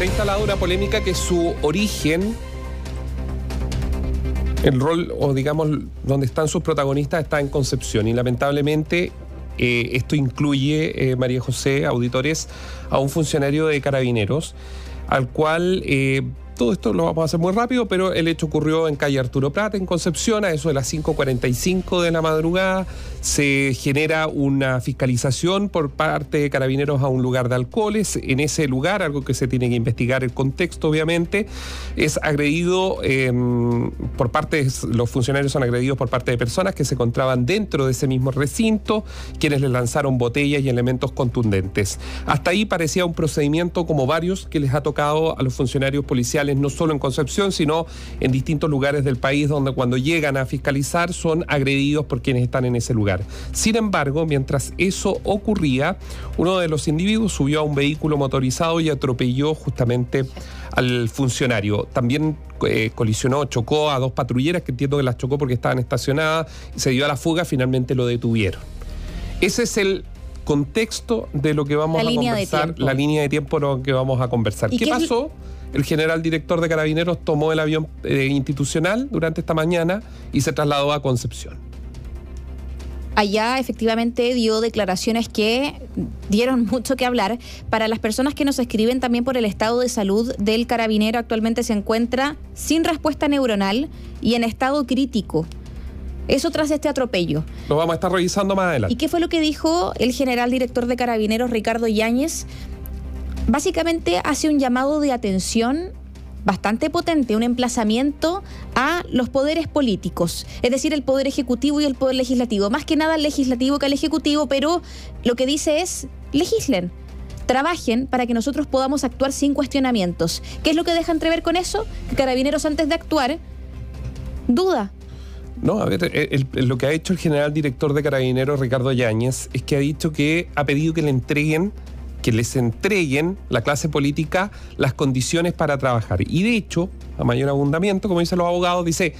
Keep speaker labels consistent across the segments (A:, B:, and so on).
A: Se ha instalado una polémica que su origen, el rol o digamos donde están sus protagonistas está en Concepción. Y lamentablemente eh, esto incluye, eh, María José, auditores, a un funcionario de carabineros al cual eh, todo esto lo vamos a hacer muy rápido, pero el hecho ocurrió en calle Arturo Prat, en Concepción, a eso de las 5.45 de la madrugada. Se genera una fiscalización por parte de carabineros a un lugar de alcoholes. En ese lugar, algo que se tiene que investigar el contexto, obviamente, es agredido em, por parte, los funcionarios son agredidos por parte de personas que se encontraban dentro de ese mismo recinto, quienes les lanzaron botellas y elementos contundentes. Hasta ahí parecía un procedimiento como varios que les ha tocado a los funcionarios policiales no solo en Concepción, sino en distintos lugares del país donde cuando llegan a fiscalizar son agredidos por quienes están en ese lugar. Sin embargo, mientras eso ocurría, uno de los individuos subió a un vehículo motorizado y atropelló justamente al funcionario. También eh, colisionó, chocó a dos patrulleras que entiendo que las chocó porque estaban estacionadas y se dio a la fuga, finalmente lo detuvieron. Ese es el contexto de lo que vamos a conversar, la línea de tiempo lo que vamos a conversar. ¿Qué, pasó? El general director de Carabineros tomó el avión eh, institucional durante esta mañana y se trasladó a Concepción.
B: Allá efectivamente dio declaraciones que dieron mucho que hablar. Para las personas que nos escriben también por el estado de salud del carabinero, actualmente se encuentra sin respuesta neuronal y en estado crítico. Eso tras este atropello.
A: Lo vamos a estar revisando más adelante.
B: ¿Y qué fue lo que dijo el general director de Carabineros, Ricardo Yáñez? Básicamente hace un llamado de atención bastante potente, un emplazamiento a los poderes políticos, es decir, el poder ejecutivo y el poder legislativo, más que nada el legislativo que el ejecutivo, pero lo que dice es, legislen, trabajen para que nosotros podamos actuar sin cuestionamientos. ¿Qué es lo que deja entrever con eso? Que Carabineros antes de actuar duda.
A: No, a ver, lo que ha hecho el general director de Carabineros, Ricardo Yáñez, es que ha dicho que ha pedido que le entreguen que les entreguen la clase política las condiciones para trabajar. Y de hecho, a mayor abundamiento, como dicen los abogados, dice,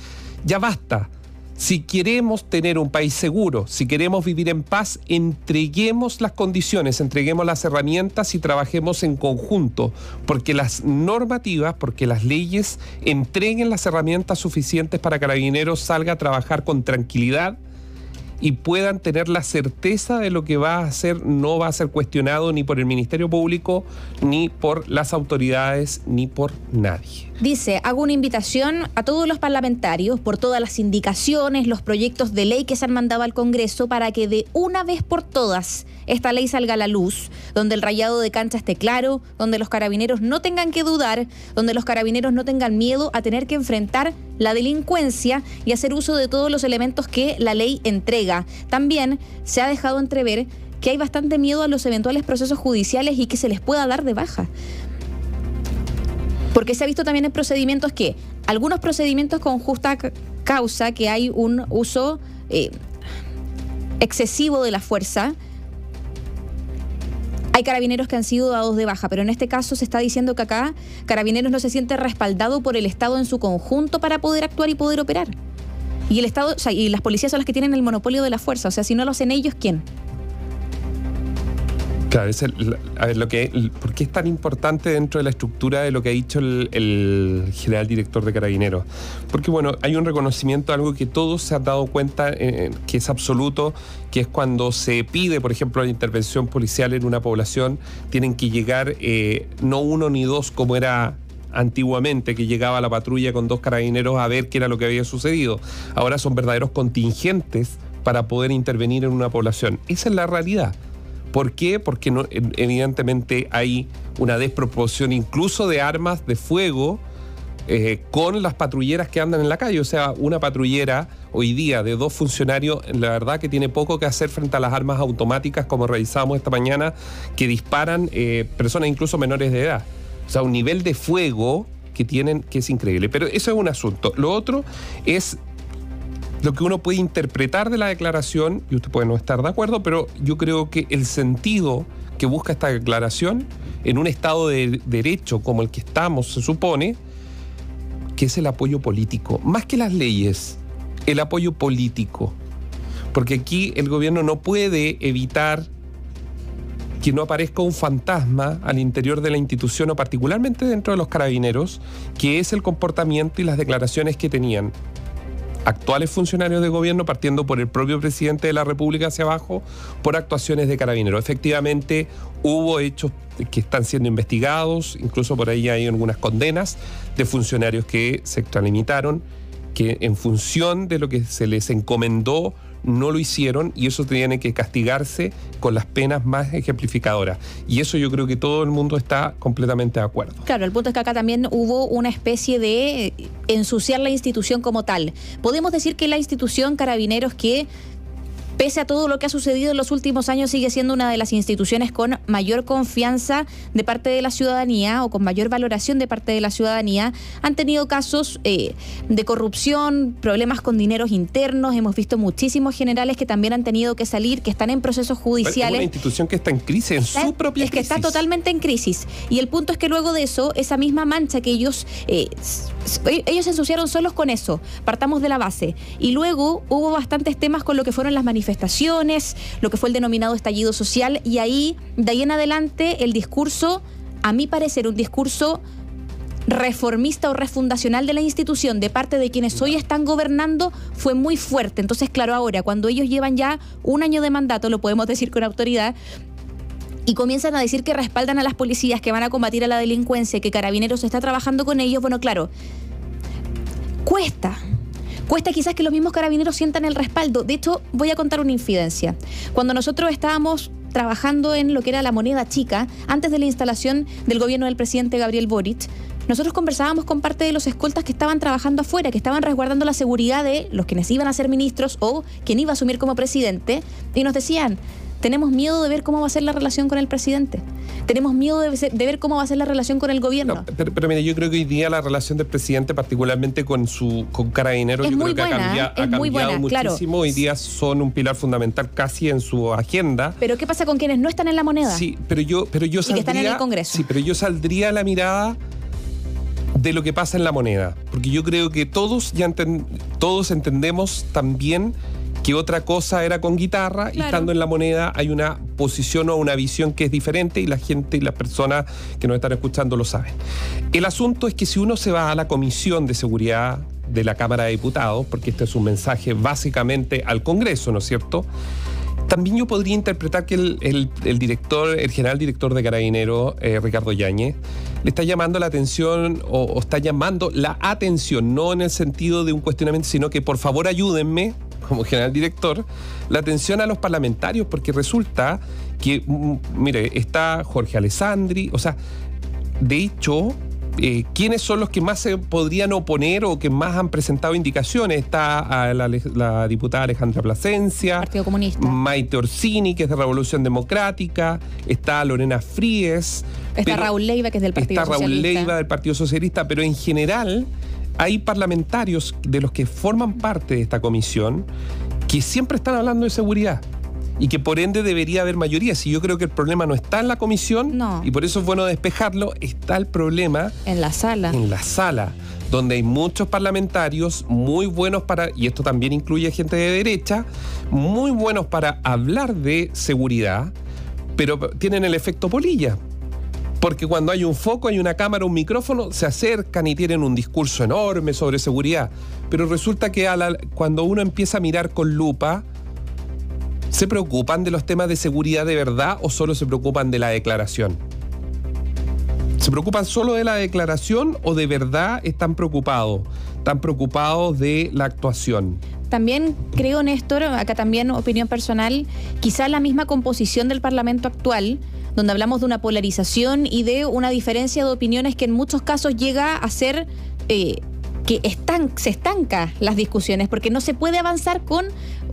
A: ya basta. Si queremos tener un país seguro, si queremos vivir en paz, entreguemos las condiciones, entreguemos las herramientas y trabajemos en conjunto, porque las normativas, porque las leyes entreguen las herramientas suficientes para que Carabineros salga a trabajar con tranquilidad, y puedan tener la certeza de lo que va a hacer no va a ser cuestionado ni por el Ministerio Público, ni por las autoridades, ni por nadie.
B: Dice, hago una invitación a todos los parlamentarios por todas las indicaciones, los proyectos de ley que se han mandado al Congreso para que de una vez por todas esta ley salga a la luz, donde el rayado de cancha esté claro, donde los carabineros no tengan que dudar, donde los carabineros no tengan miedo a tener que enfrentar la delincuencia y hacer uso de todos los elementos que la ley entrega. También se ha dejado entrever que hay bastante miedo a los eventuales procesos judiciales y que se les pueda dar de baja. Porque se ha visto también en procedimientos que, algunos procedimientos con justa causa, que hay un uso eh, excesivo de la fuerza, hay carabineros que han sido dados de baja, pero en este caso se está diciendo que acá carabineros no se siente respaldado por el Estado en su conjunto para poder actuar y poder operar. Y el Estado, y las policías son las que tienen el monopolio de la fuerza. O sea, si no lo hacen ellos, ¿quién?
A: Claro, a ver, lo que, ¿por qué es tan importante dentro de la estructura de lo que ha dicho el, general director de Carabineros? Porque, bueno, hay un reconocimiento, algo que todos se han dado cuenta eh, que es absoluto, que es cuando se pide, por ejemplo, la intervención policial en una población, tienen que llegar eh, no uno ni dos como era antiguamente que llegaba la patrulla con dos carabineros a ver qué era lo que había sucedido. Ahora son verdaderos contingentes para poder intervenir en una población. Esa es la realidad. ¿Por qué? Porque evidentemente hay una desproporción incluso de armas de fuego eh, con las patrulleras que andan en la calle. O sea, una patrullera hoy día de dos funcionarios, la verdad que tiene poco que hacer frente a las armas automáticas, como revisamos esta mañana, que disparan eh, personas incluso menores de edad. O sea, un nivel de fuego que tienen que es increíble. Pero eso es un asunto. Lo otro es lo que uno puede interpretar de la declaración, y usted puede no estar de acuerdo, pero yo creo que el sentido que busca esta declaración en un Estado de derecho como el que estamos, se supone, que es el apoyo político, más que las leyes, el apoyo político. Porque aquí el gobierno no puede evitar que no aparezca un fantasma al interior de la institución o particularmente dentro de los carabineros, que es el comportamiento y las declaraciones que tenían actuales funcionarios de gobierno, partiendo por el propio presidente de la República hacia abajo, por actuaciones de carabineros. Efectivamente, hubo hechos que están siendo investigados, incluso por ahí hay algunas condenas de funcionarios que se extralimitaron, que en función de lo que se les encomendó no lo hicieron y eso tiene que castigarse con las penas más ejemplificadoras. Y eso yo creo que todo el mundo está completamente de acuerdo.
B: Claro, el punto es que acá también hubo una especie de ensuciar la institución como tal. Podemos decir que la institución Carabineros que pese a todo lo que ha sucedido en los últimos años, sigue siendo una de las instituciones con mayor confianza de parte de la ciudadanía o con mayor valoración de parte de la ciudadanía. Han tenido casos eh, de corrupción, problemas con dineros internos. Hemos visto muchísimos generales que también han tenido que salir, que están en procesos judiciales. Es
A: una institución que está en crisis, en su propia
B: es
A: crisis.
B: que está totalmente en crisis. Y el punto es que luego de eso, esa misma mancha que ellos, eh, ellos se ensuciaron solos con eso. Partamos de la base. Y luego hubo bastantes temas con lo que fueron las manifestaciones lo que fue el denominado estallido social, y ahí, de ahí en adelante, el discurso, a mi parecer, un discurso reformista o refundacional de la institución de parte de quienes hoy están gobernando fue muy fuerte. Entonces, claro, ahora, cuando ellos llevan ya un año de mandato, lo podemos decir con autoridad, y comienzan a decir que respaldan a las policías, que van a combatir a la delincuencia, que Carabineros está trabajando con ellos, bueno, claro, cuesta, Cuesta quizás que los mismos carabineros sientan el respaldo. De hecho, voy a contar una infidencia. Cuando nosotros estábamos trabajando en lo que era la moneda chica, antes de la instalación del gobierno del presidente Gabriel Boric, nosotros conversábamos con parte de los escoltas que estaban trabajando afuera, que estaban resguardando la seguridad de los quienes iban a ser ministros o quien iba a asumir como presidente, y nos decían, tenemos miedo de ver cómo va a ser la relación con el presidente. Tenemos miedo de, ver cómo va a ser la relación con el gobierno.
A: pero, pero mire, yo creo que hoy día la relación del presidente, particularmente con su con Carabinero, yo creo que ha, cambiado muchísimo. Hoy día son un pilar fundamental casi en su agenda.
B: Pero ¿qué pasa con quienes no están en la moneda?
A: Sí, pero yo, pero yo
B: saldría, y que están en el Congreso.
A: Sí, pero yo saldría la mirada de lo que pasa en la moneda, porque yo creo que todos ya todos entendemos también que otra cosa era con guitarra y estando en la moneda hay una posición o una visión que es diferente y la gente y las personas que nos están escuchando lo saben. El asunto es que si uno se va a la Comisión de Seguridad de la Cámara de Diputados, porque este es un mensaje básicamente al Congreso, ¿no es cierto? También yo podría interpretar que el, director, el general director de Carabinero, eh, Ricardo Yáñez, le está llamando la atención o, o, está llamando la atención, no en el sentido de un cuestionamiento, sino que por favor ayúdenme como general director, la atención a los parlamentarios, porque resulta que, mm, mire, está Jorge Alessandri, o sea, de hecho, eh, ¿quiénes son los que más se podrían oponer o que más han presentado indicaciones? Está la, diputada Alejandra Plasencia,
B: Partido Comunista.
A: Maite Orsini, que es de Revolución Democrática, está Lorena Fríes.
B: Está Raúl Leiva, que es del Partido
A: Socialista. Está Raúl Leiva del Partido Socialista, pero en general hay parlamentarios de los que forman parte de esta comisión que siempre están hablando de seguridad y que por ende debería haber mayoría. Si yo creo que el problema no está en la comisión, y por eso es bueno despejarlo, está el problema
B: en la sala.
A: En la sala, donde hay muchos parlamentarios muy buenos para, y esto también incluye gente de derecha, muy buenos para hablar de seguridad, pero tienen el efecto polilla. Porque cuando hay un foco, hay una cámara, un micrófono, se acercan y tienen un discurso enorme sobre seguridad. Pero resulta que cuando uno empieza a mirar con lupa, ¿se preocupan de los temas de seguridad de verdad o solo se preocupan de la declaración? ¿Se preocupan solo de la declaración o de verdad están preocupados? Están preocupados de la actuación.
B: También creo, Néstor, acá también opinión personal, quizá la misma composición del Parlamento actual donde hablamos de una polarización y de una diferencia de opiniones que en muchos casos llega a ser eh, que se estanca las discusiones, porque no se puede avanzar con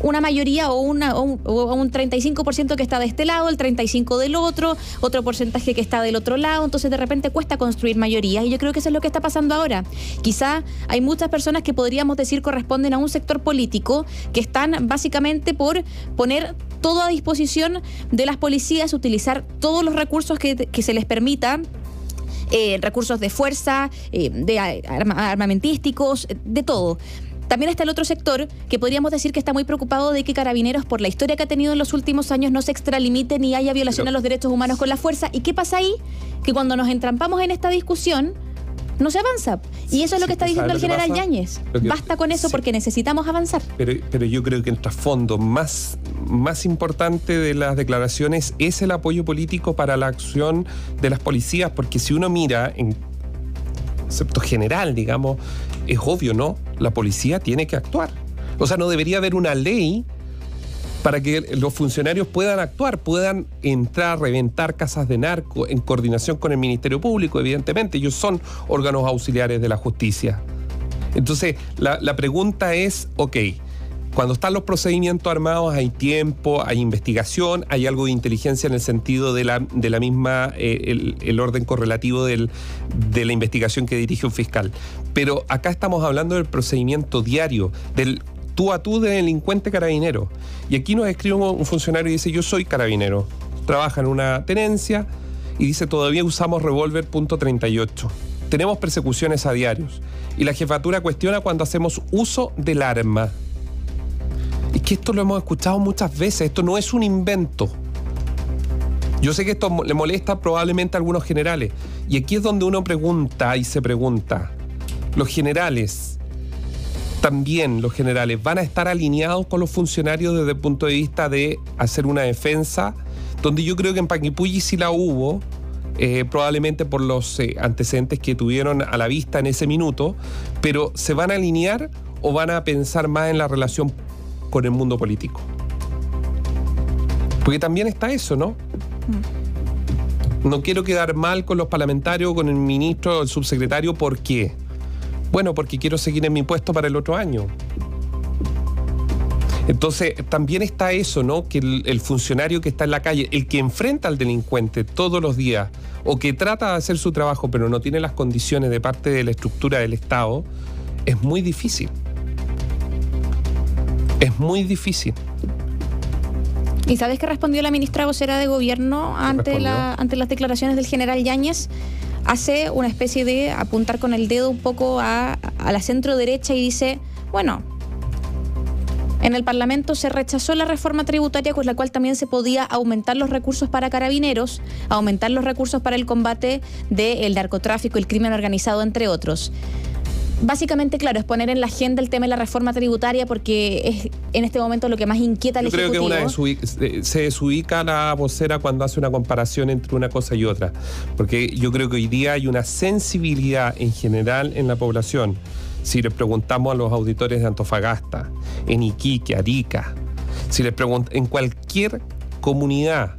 B: una mayoría o, una, o un, 35% que está de este lado, el 35% del otro, otro porcentaje que está del otro lado, entonces de repente cuesta construir mayorías y yo creo que eso es lo que está pasando ahora. Quizá hay muchas personas que podríamos decir corresponden a un sector político que están básicamente por poner todo a disposición de las policías, utilizar todos los recursos que, que se les permita eh, recursos de fuerza, eh, de armamentísticos, de todo. También está el otro sector que podríamos decir que está muy preocupado de que Carabineros, por la historia que ha tenido en los últimos años, no se extralimite ni haya violación a los derechos humanos con la fuerza. ¿Y qué pasa ahí? Que cuando nos entrampamos en esta discusión, no se avanza. Y eso es lo que está diciendo
A: ¿sabes
B: el general? Yáñez. Basta con eso
A: sí.
B: porque necesitamos avanzar.
A: Pero, pero yo creo que el trasfondo más, más importante de las declaraciones es el apoyo político para la acción de las policías, porque si uno mira en concepto general, digamos, es obvio, ¿no? La policía tiene que actuar. O sea, no debería haber una ley para que los funcionarios puedan actuar, puedan entrar, reventar casas de narco en coordinación con el Ministerio Público, evidentemente. Ellos son órganos auxiliares de la justicia. Entonces, la, la pregunta es, ok, cuando están los procedimientos armados hay tiempo, hay investigación, hay algo de inteligencia en el sentido de la, de la misma, eh, el, orden correlativo del- de la investigación que dirige un fiscal. Pero acá estamos hablando del procedimiento diario, del tú a tú de delincuente carabinero. Y aquí nos escribe un, un funcionario y dice, yo soy carabinero, trabaja en una tenencia y dice, todavía usamos revólver punto 38. Tenemos persecuciones a diarios. Y la jefatura cuestiona cuando hacemos uso del arma. Es que esto lo hemos escuchado muchas veces, esto no es un invento. Yo sé que esto le molesta probablemente a algunos generales. Y aquí es donde uno pregunta y se pregunta, los generales, también los generales, van a estar alineados con los funcionarios desde el punto de vista de hacer una defensa, donde yo creo que en Paquipulli sí la hubo, eh, probablemente por los eh, antecedentes que tuvieron a la vista en ese minuto, pero ¿se van a alinear o van a pensar más en la relación con el mundo político? Porque también está eso, ¿no? No quiero quedar mal con los parlamentarios, con el ministro, el subsecretario, ¿por qué? Bueno, porque quiero seguir en mi puesto para el otro año. Entonces, también está eso, ¿no? Que el, el funcionario que está en la calle, el que enfrenta al delincuente todos los días, o que trata de hacer su trabajo, pero no tiene las condiciones de parte de la estructura del Estado, es muy difícil. Es muy difícil.
B: ¿Y sabes qué respondió la ministra vocera de gobierno ante, la, ante las declaraciones del general Yáñez? Hace una especie de apuntar con el dedo un poco a, a la centro derecha y dice, bueno, en el Parlamento se rechazó la reforma tributaria con la cual también se podía aumentar los recursos para carabineros, aumentar los recursos para el combate del narcotráfico, el crimen organizado, entre otros. Básicamente, claro, es poner en la agenda el tema de la reforma tributaria porque es en este momento lo que más inquieta al
A: Yo creo que
B: Ejecutivo.
A: una desubi- se- se desubica la vocera cuando hace una comparación entre una cosa y otra. Porque yo creo que hoy día hay una sensibilidad en general en la población. Si les preguntamos a los auditores de Antofagasta, en Iquique, Arica, si les preguntamos en cualquier comunidad,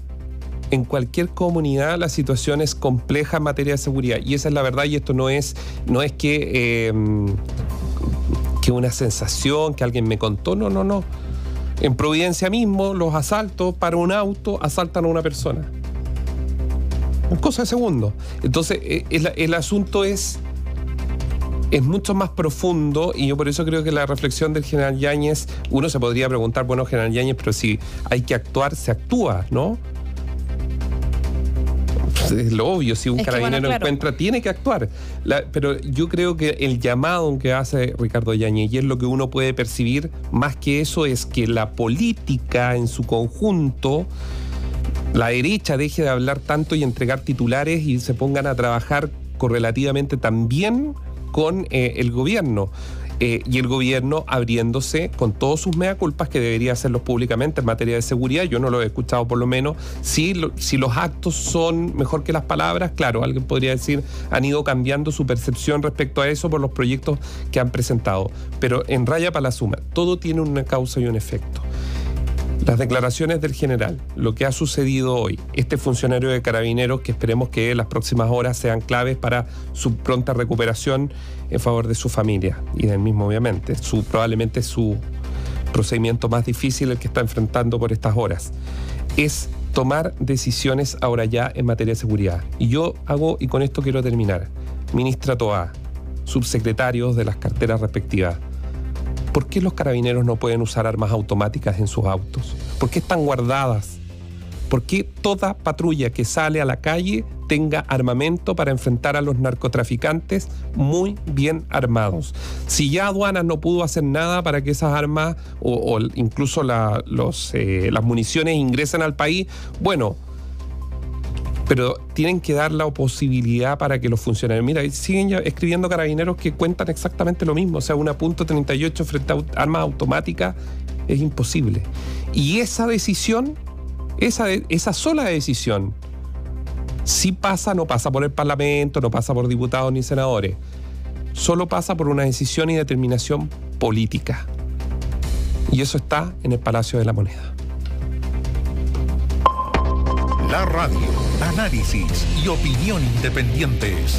A: en cualquier comunidad la situación es compleja en materia de seguridad. Y esa es la verdad, y esto no es, no es que, eh, que una sensación, que alguien me contó, no, no, no. En Providencia mismo, los asaltos para un auto asaltan a una persona. En cosa de segundos. Entonces, eh, el, el asunto es, es mucho más profundo y yo por eso creo que la reflexión del general Yáñez, uno se podría preguntar, bueno, general Yáñez, pero si hay que actuar, se actúa, ¿no? Es lo obvio, si un
B: Es que, bueno,
A: carabinero
B: claro.
A: encuentra, tiene que actuar. La- pero yo creo que el llamado que hace Ricardo Yáñez, y es lo que uno puede percibir, más que eso, es que la política en su conjunto, la derecha deje de hablar tanto y entregar titulares y se pongan a trabajar correlativamente también con eh, el gobierno. Eh, y el gobierno abriéndose con todos sus mea culpas que debería hacerlos públicamente en materia de seguridad. Yo no lo he escuchado por lo menos. Si, si los actos son mejor que las palabras, claro, alguien podría decir, han ido cambiando su percepción respecto a eso por los proyectos que han presentado. Pero en raya para la suma, todo tiene una causa y un efecto. Las declaraciones del general, lo que ha sucedido hoy, este funcionario de carabineros que esperemos que las próximas horas sean claves para su pronta recuperación en favor de su familia y del mismo obviamente, su, probablemente su procedimiento más difícil el que está enfrentando por estas horas, es tomar decisiones ahora ya en materia de seguridad. Y yo hago, y con esto quiero terminar, ministra Toá, subsecretarios de las carteras respectivas, ¿Por qué los carabineros no pueden usar armas automáticas en sus autos? ¿Por qué están guardadas? ¿Por qué toda patrulla que sale a la calle tenga armamento para enfrentar a los narcotraficantes muy bien armados. Si ya aduanas no pudo hacer nada para que esas armas o, incluso eh, las municiones ingresen al país, bueno, pero tienen que dar la posibilidad para que los funcionarios. Mira, siguen escribiendo carabineros que cuentan exactamente lo mismo. O sea, una punto 38 frente a armas automáticas es imposible. Y esa decisión, esa, esa sola decisión, si pasa, no pasa por el Parlamento, no pasa por diputados ni senadores. Solo pasa por una decisión y determinación política. Y eso está en el Palacio de la Moneda.
C: La radio, análisis y opinión independientes.